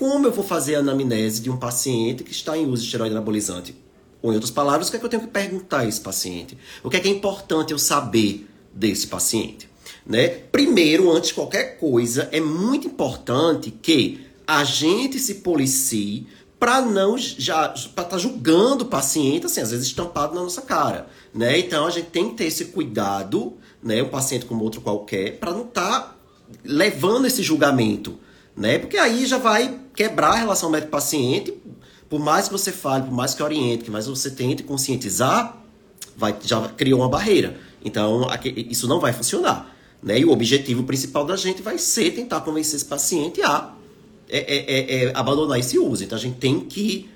Como eu vou fazer a anamnese de um paciente que está em uso de esteroide anabolizante? Ou, em outras palavras, o que é que eu tenho que perguntar a esse paciente? O que é que é importante eu saber desse paciente? Né? Primeiro, antes de qualquer coisa, é muito importante que a gente se policie para não já para estar tá julgando o paciente assim às vezes estampado na nossa cara né então a gente tem que ter esse cuidado né um paciente como outro qualquer para não estar tá levando esse julgamento né? Porque aí já vai quebrar a relação médico paciente por mais que você fale por mais que oriente que mais você tente conscientizar vai já criou uma barreira. Então isso não vai funcionar né? E o objetivo principal da gente vai ser tentar convencer esse paciente a é, é, é, é, abandonar esse uso. Então a gente tem que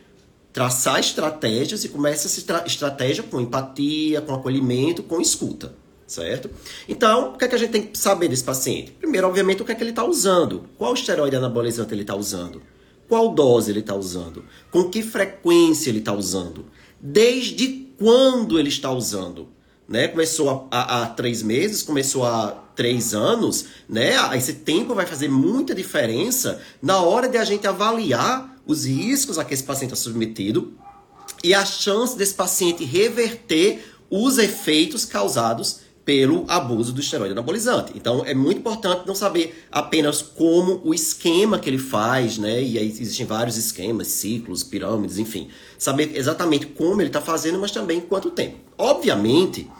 traçar estratégias e começa essa estratégia com empatia, com acolhimento, com escuta, certo? Então, o que, é que a gente tem que saber desse paciente? Primeiro, obviamente, o que é que ele está usando. Qual esteroide anabolizante ele está usando? Qual dose ele está usando? Com que frequência ele está usando? Desde quando ele está usando? Né? Começou há três meses, começou há três anos, né? Esse tempo vai fazer muita diferença na hora de a gente avaliar os riscos a que esse paciente está submetido e a chance desse paciente reverter os efeitos causados pelo abuso do esteroide anabolizante. Então é muito importante não saber apenas como o esquema que ele faz, né? E aí existem vários esquemas, ciclos, pirâmides, enfim. Saber exatamente como ele está fazendo, mas também quanto tempo. Obviamente,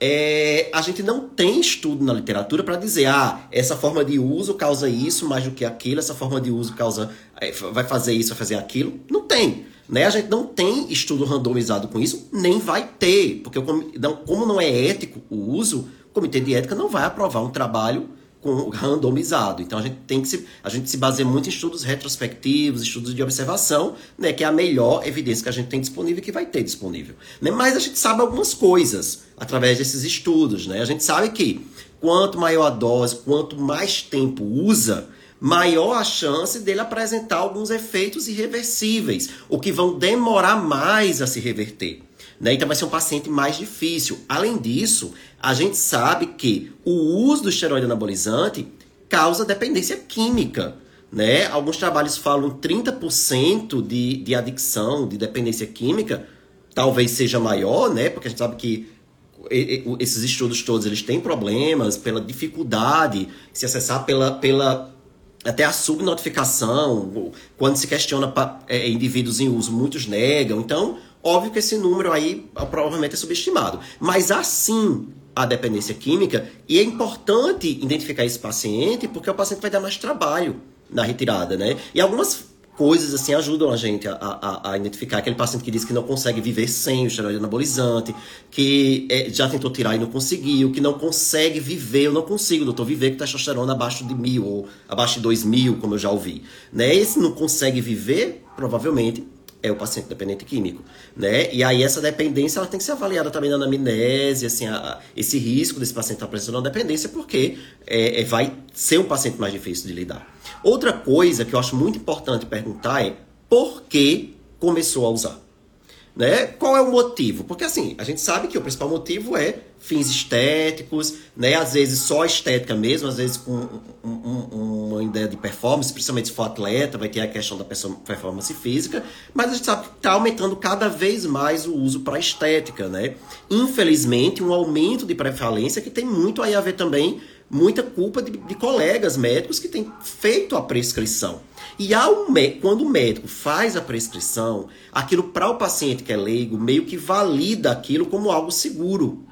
é, a gente não tem estudo na literatura para dizer, ah, essa forma de uso causa isso mais do que aquilo, essa forma de uso causa é, vai fazer isso, vai fazer aquilo. Não tem. Né? A gente não tem estudo randomizado com isso, nem vai ter, porque como não é ético o uso, o comitê de ética não vai aprovar um trabalho com randomizado. Então a gente tem que se, a gente se baseia muito em estudos retrospectivos, estudos de observação, né, que é a melhor evidência que a gente tem disponível e que vai ter disponível. Né? Mas a gente sabe algumas coisas através desses estudos, né? A gente sabe que quanto maior a dose, quanto mais tempo usa, maior a chance dele apresentar alguns efeitos irreversíveis, o que vão demorar mais a se reverter. Né? Então vai ser um paciente mais difícil. Além disso, a gente sabe que o uso do esteroide anabolizante causa dependência química. Né? Alguns trabalhos falam 30% de, de adicção, de dependência química, talvez seja maior, né? Porque a gente sabe que esses estudos todos eles têm problemas pela dificuldade se acessar pela, pela até a subnotificação, quando se questiona é, indivíduos em uso, muitos negam. Então, Óbvio que esse número aí provavelmente é subestimado. Mas assim a dependência química, e é importante identificar esse paciente, porque o paciente vai dar mais trabalho na retirada, né? E algumas coisas assim ajudam a gente a, a, a, identificar aquele paciente que diz que não consegue viver sem o esteroide anabolizante, que é, já tentou tirar e não conseguiu, que não consegue viver, eu não consigo, doutor, viver com testosterona abaixo de mil ou abaixo de dois mil, como eu já ouvi. Né? Esse não consegue viver, provavelmente é o paciente dependente químico, né? E aí essa dependência ela tem que ser avaliada também na anamnese, assim, a, esse risco desse paciente estar apresentando uma dependência, porque é, é, vai ser um paciente mais difícil de lidar. Outra coisa que eu acho muito importante perguntar é por que começou a usar? Né? Qual é o motivo? Porque assim, a gente sabe que o principal motivo é fins estéticos, né? Às vezes só estética mesmo, às vezes com um, um, uma ideia de performance, principalmente se for atleta, vai ter a questão da performance física, mas a gente sabe que está aumentando cada vez mais o uso para estética, né? Infelizmente, um aumento de prevalência que tem muito aí a ver também, muita culpa de, de colegas médicos que têm feito a prescrição. E ao, quando o médico faz a prescrição, aquilo para o paciente que é leigo meio que valida aquilo como algo seguro.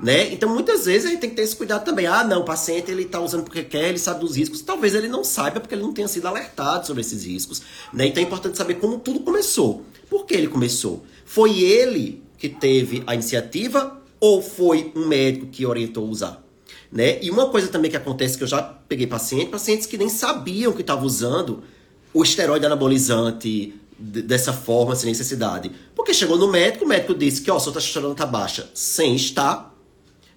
Né? Então, muitas vezes a gente tem que ter esse cuidado também. Ah, não, o paciente ele está usando porque quer, ele sabe dos riscos. Talvez ele não saiba porque ele não tenha sido alertado sobre esses riscos. Né? Então é importante saber como tudo começou. Por que ele começou? Foi ele que teve a iniciativa ou foi um médico que orientou a usar? Né? E uma coisa também que acontece que eu já peguei paciente, pacientes que nem sabiam que estavam usando o esteroide anabolizante dessa forma, sem necessidade. Porque chegou no médico, o médico disse que ó, sua testosterona está baixa sem estar,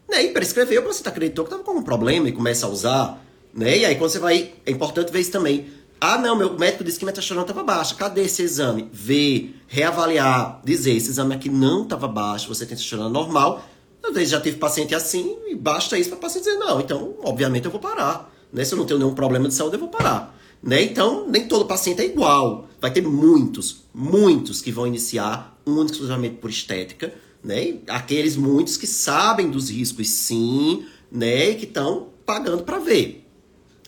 né? E prescreveu, o paciente acreditou que estava com um problema e começa a usar. Né? E aí quando você vai. É importante ver isso também. Ah, não, meu médico disse que minha testosterona estava baixa. Cadê esse exame? Ver, reavaliar, dizer, esse exame aqui não estava baixo, você tem testosterona normal. Às vezes já tive paciente assim e basta isso para o paciente dizer, não, então, obviamente eu vou parar. Né? Se eu não tenho nenhum problema de saúde, eu vou parar. Né? Então, nem todo paciente é igual. Vai ter muitos, muitos que vão iniciar único exclusivamente por estética, né? E aqueles muitos que sabem dos riscos sim, né? E que estão pagando para ver.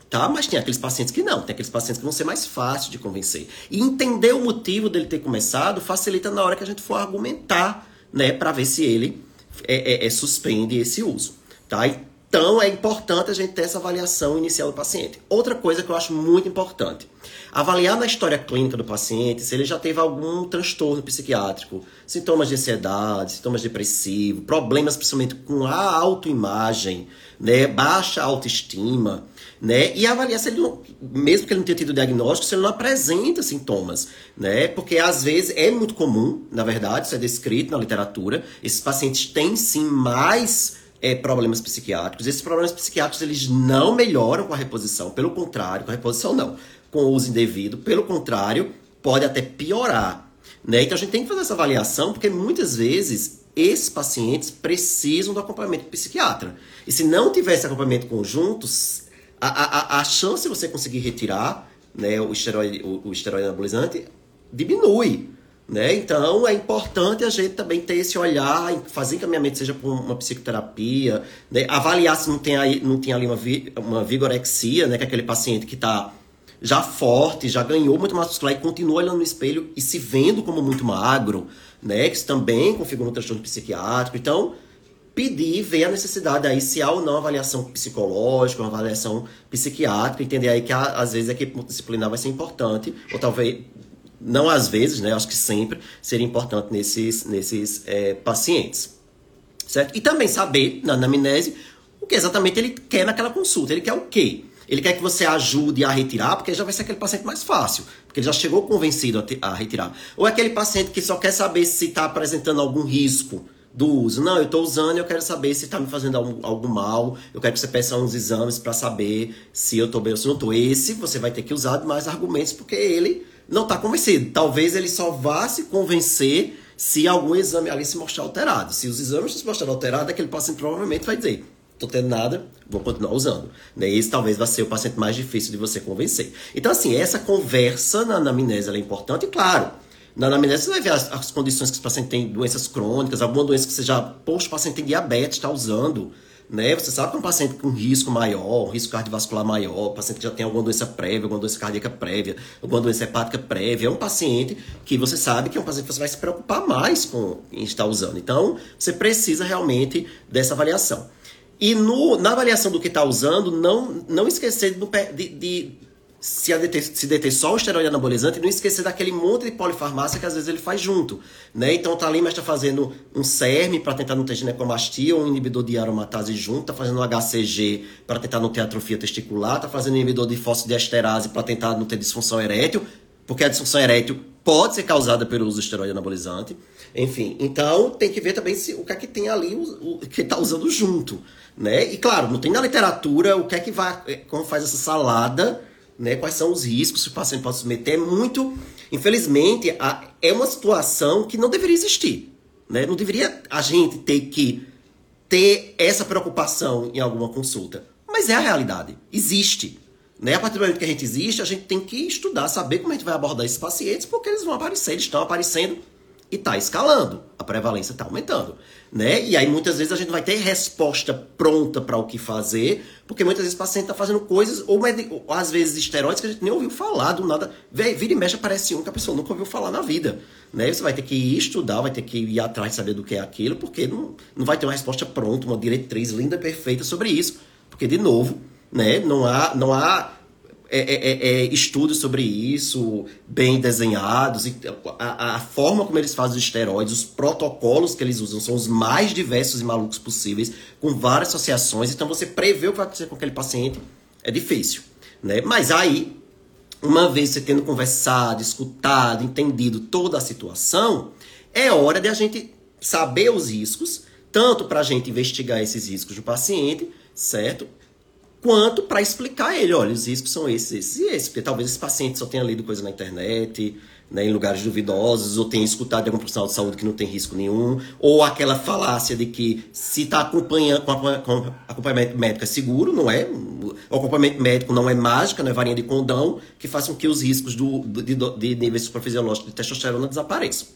Tá? Mas tem aqueles pacientes que não, tem aqueles pacientes que vão ser mais fáceis de convencer. E entender o motivo dele ter começado facilita na hora que a gente for argumentar, né, para ver se ele é, é, é, suspende esse uso. Tá? Então é importante a gente ter essa avaliação inicial do paciente. Outra coisa que eu acho muito importante: avaliar na história clínica do paciente se ele já teve algum transtorno psiquiátrico, sintomas de ansiedade, sintomas depressivos, problemas principalmente com a autoimagem, né, baixa autoestima, né, e avaliar se ele não, mesmo que ele não tenha tido diagnóstico, se ele não apresenta sintomas, né, porque às vezes é muito comum, na verdade, isso é descrito na literatura, esses pacientes têm sim mais é, problemas psiquiátricos. Esses problemas psiquiátricos eles não melhoram com a reposição, pelo contrário, com a reposição não, com o uso indevido, pelo contrário, pode até piorar. Né? Então a gente tem que fazer essa avaliação, porque muitas vezes esses pacientes precisam do acompanhamento psiquiatra. E se não tiver esse acompanhamento conjunto, a, a, a chance de você conseguir retirar né, o, esteroide, o, o esteroide anabolizante diminui. Né? Então é importante a gente também ter esse olhar, fazer encaminhamento, seja por uma psicoterapia, né? avaliar se não tem, aí, não tem ali uma, vi, uma vigorexia, né? que é aquele paciente que está já forte, já ganhou muito massa muscular e continua olhando no espelho e se vendo como muito magro, né? que também configura um transtorno psiquiátrico. Então, pedir, ver a necessidade aí se há ou não avaliação psicológica, uma avaliação psiquiátrica, entender aí que às vezes a equipe multidisciplinar vai ser importante, ou talvez não às vezes, né? Acho que sempre seria importante nesses, nesses é, pacientes. Certo? E também saber, na anamnese, o que exatamente ele quer naquela consulta. Ele quer o quê? Ele quer que você ajude a retirar, porque já vai ser aquele paciente mais fácil, porque ele já chegou convencido a, a retirar. Ou é aquele paciente que só quer saber se está apresentando algum risco do uso. Não, eu estou usando e eu quero saber se está me fazendo algum, mal. Eu quero que você peça uns exames para saber se eu estou bem ou se não estou. Esse você vai ter que usar mais argumentos, porque ele não está convencido. Talvez ele só vá se convencer se algum exame ali se mostrar alterado. Se os exames se mostrarem alterados, aquele paciente provavelmente vai dizer: estou tendo nada, vou continuar usando. Né? Esse talvez vai ser o paciente mais difícil de você convencer. Então, assim, essa conversa na anamnese é importante, e claro. Na anamnese você vai ver as, as condições que o paciente tem, doenças crônicas, alguma doença que você já, poxa, o paciente tem diabetes, está usando né? Você sabe que um paciente com risco maior, risco cardiovascular maior, um paciente que já tem alguma doença prévia, alguma doença cardíaca prévia, alguma doença hepática prévia, é um paciente que você sabe que é um paciente que você vai se preocupar mais com em estar usando. Então, você precisa realmente dessa avaliação. E no, na avaliação do que está usando, não, não esquecer de, de se, deter, se deter só o esteroide anabolizante e não esquecer daquele monte de polifarmácia que às vezes ele faz junto. Né? Então tá ali, mas está fazendo um CERM para tentar não ter ginecomastia, ou um inibidor de aromatase junto, tá fazendo um HCG para tentar não ter atrofia testicular, tá fazendo um inibidor de fosfodiesterase para tentar não ter disfunção erétil, porque a disfunção erétil pode ser causada pelo uso do esteroide anabolizante. Enfim, então tem que ver também se, o que é que tem ali, o, o que está usando junto. Né? E claro, não tem na literatura o que é que vai, como faz essa salada né? Quais são os riscos que o paciente pode submeter? É muito, infelizmente, a, é uma situação que não deveria existir, né? Não deveria a gente ter que ter essa preocupação em alguma consulta, mas é a realidade, existe. Né? A partir do momento que a gente existe, a gente tem que estudar, saber como a gente vai abordar esses pacientes, porque eles vão aparecer, eles estão aparecendo e está escalando, a prevalência está aumentando, né? E aí muitas vezes a gente vai ter resposta pronta para o que fazer, porque muitas vezes o paciente está fazendo coisas, ou, ou, às vezes esteroides que a gente nem ouviu falar do nada. Vira e mexe aparece um que a pessoa nunca ouviu falar na vida, né? Você vai ter que ir estudar, vai ter que ir atrás de saber do que é aquilo, porque não, não vai ter uma resposta pronta, uma diretriz linda perfeita sobre isso, porque de novo, né? Não há, não há é, é, é, é, estudos sobre isso, bem desenhados, e a, a, forma como eles fazem os esteroides, os protocolos que eles usam são os mais diversos e malucos possíveis, com várias associações. Então, você prever o que vai acontecer com aquele paciente é difícil. Né? Mas aí, uma vez você tendo conversado, escutado, entendido toda a situação, é hora de a gente saber os riscos, tanto para a gente investigar esses riscos do paciente, certo? Quanto para explicar a ele, olha, os riscos são esses, esses e esses, porque talvez esse paciente só tenha lido coisa na internet, né, em lugares duvidosos, ou tenha escutado de algum profissional de saúde que não tem risco nenhum, ou aquela falácia de que se está acompanhando com acompanhamento médico é seguro, não é? O acompanhamento médico não é mágica, não é varinha de condão, que faça com que os riscos do, de, de níveis de testosterona desapareçam.